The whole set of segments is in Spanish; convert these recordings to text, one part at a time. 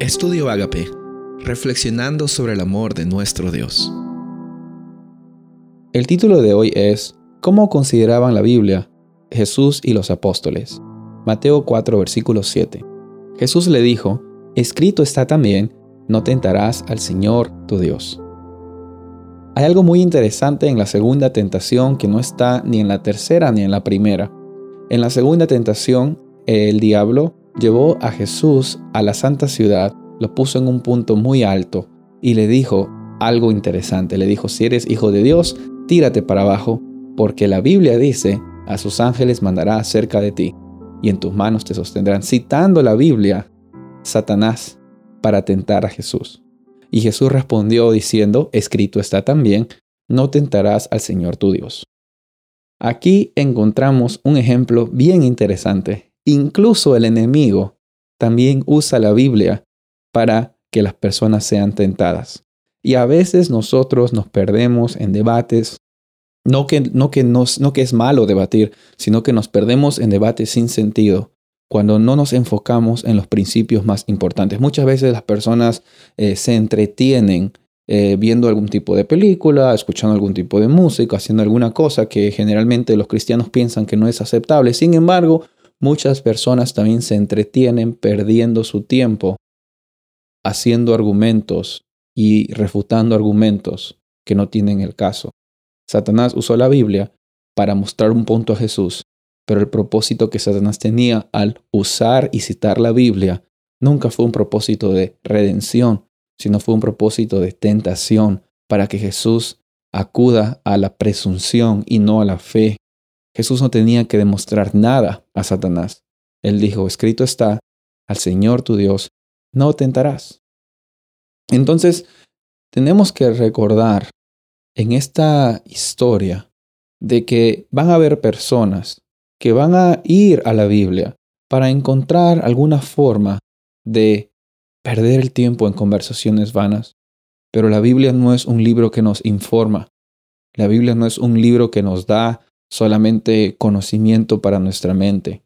Estudio Agape, reflexionando sobre el amor de nuestro Dios. El título de hoy es ¿Cómo consideraban la Biblia Jesús y los apóstoles? Mateo 4, versículo 7. Jesús le dijo, Escrito está también, no tentarás al Señor tu Dios. Hay algo muy interesante en la segunda tentación que no está ni en la tercera ni en la primera. En la segunda tentación, el diablo llevó a Jesús a la santa ciudad, lo puso en un punto muy alto y le dijo algo interesante. Le dijo, si eres hijo de Dios, tírate para abajo, porque la Biblia dice, a sus ángeles mandará cerca de ti y en tus manos te sostendrán. Citando la Biblia, Satanás para tentar a Jesús. Y Jesús respondió diciendo, escrito está también, no tentarás al Señor tu Dios. Aquí encontramos un ejemplo bien interesante Incluso el enemigo también usa la Biblia para que las personas sean tentadas. Y a veces nosotros nos perdemos en debates, no que, no que, no que es malo debatir, sino que nos perdemos en debates sin sentido cuando no nos enfocamos en los principios más importantes. Muchas veces las personas eh, se entretienen eh, viendo algún tipo de película, escuchando algún tipo de música, haciendo alguna cosa que generalmente los cristianos piensan que no es aceptable. Sin embargo, Muchas personas también se entretienen perdiendo su tiempo haciendo argumentos y refutando argumentos que no tienen el caso. Satanás usó la Biblia para mostrar un punto a Jesús, pero el propósito que Satanás tenía al usar y citar la Biblia nunca fue un propósito de redención, sino fue un propósito de tentación para que Jesús acuda a la presunción y no a la fe Jesús no tenía que demostrar nada a Satanás. Él dijo, escrito está, al Señor tu Dios no tentarás. Entonces, tenemos que recordar en esta historia de que van a haber personas que van a ir a la Biblia para encontrar alguna forma de perder el tiempo en conversaciones vanas. Pero la Biblia no es un libro que nos informa. La Biblia no es un libro que nos da solamente conocimiento para nuestra mente.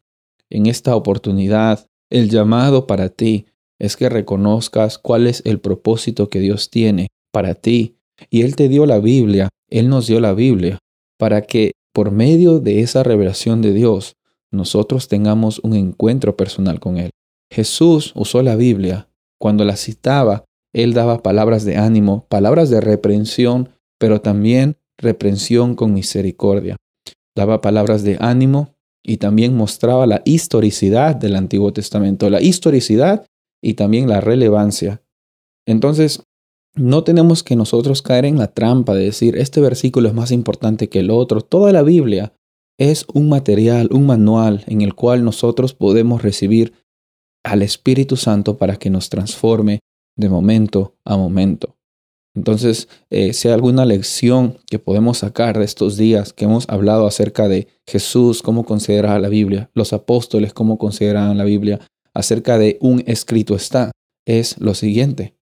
En esta oportunidad, el llamado para ti es que reconozcas cuál es el propósito que Dios tiene para ti. Y Él te dio la Biblia, Él nos dio la Biblia, para que por medio de esa revelación de Dios, nosotros tengamos un encuentro personal con Él. Jesús usó la Biblia. Cuando la citaba, Él daba palabras de ánimo, palabras de reprensión, pero también reprensión con misericordia daba palabras de ánimo y también mostraba la historicidad del Antiguo Testamento, la historicidad y también la relevancia. Entonces, no tenemos que nosotros caer en la trampa de decir, este versículo es más importante que el otro. Toda la Biblia es un material, un manual en el cual nosotros podemos recibir al Espíritu Santo para que nos transforme de momento a momento. Entonces, eh, si hay alguna lección que podemos sacar de estos días que hemos hablado acerca de Jesús, cómo considera la Biblia, los apóstoles, cómo consideran la Biblia, acerca de un escrito está, es lo siguiente.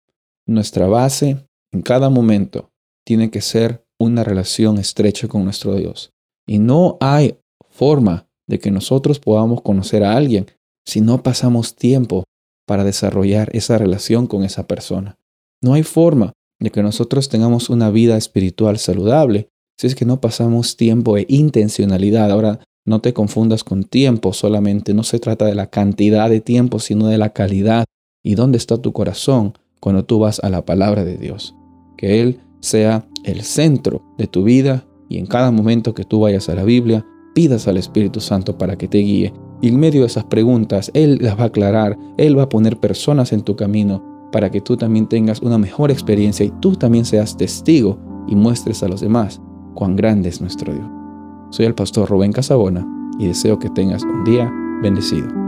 Nuestra base en cada momento tiene que ser una relación estrecha con nuestro Dios. Y no hay forma de que nosotros podamos conocer a alguien si no pasamos tiempo para desarrollar esa relación con esa persona. No hay forma de que nosotros tengamos una vida espiritual saludable si es que no pasamos tiempo e intencionalidad. Ahora, no te confundas con tiempo solamente, no se trata de la cantidad de tiempo, sino de la calidad y dónde está tu corazón cuando tú vas a la palabra de Dios. Que Él sea el centro de tu vida y en cada momento que tú vayas a la Biblia, pidas al Espíritu Santo para que te guíe. Y en medio de esas preguntas, Él las va a aclarar, Él va a poner personas en tu camino para que tú también tengas una mejor experiencia y tú también seas testigo y muestres a los demás cuán grande es nuestro Dios. Soy el pastor Rubén Casabona y deseo que tengas un día bendecido.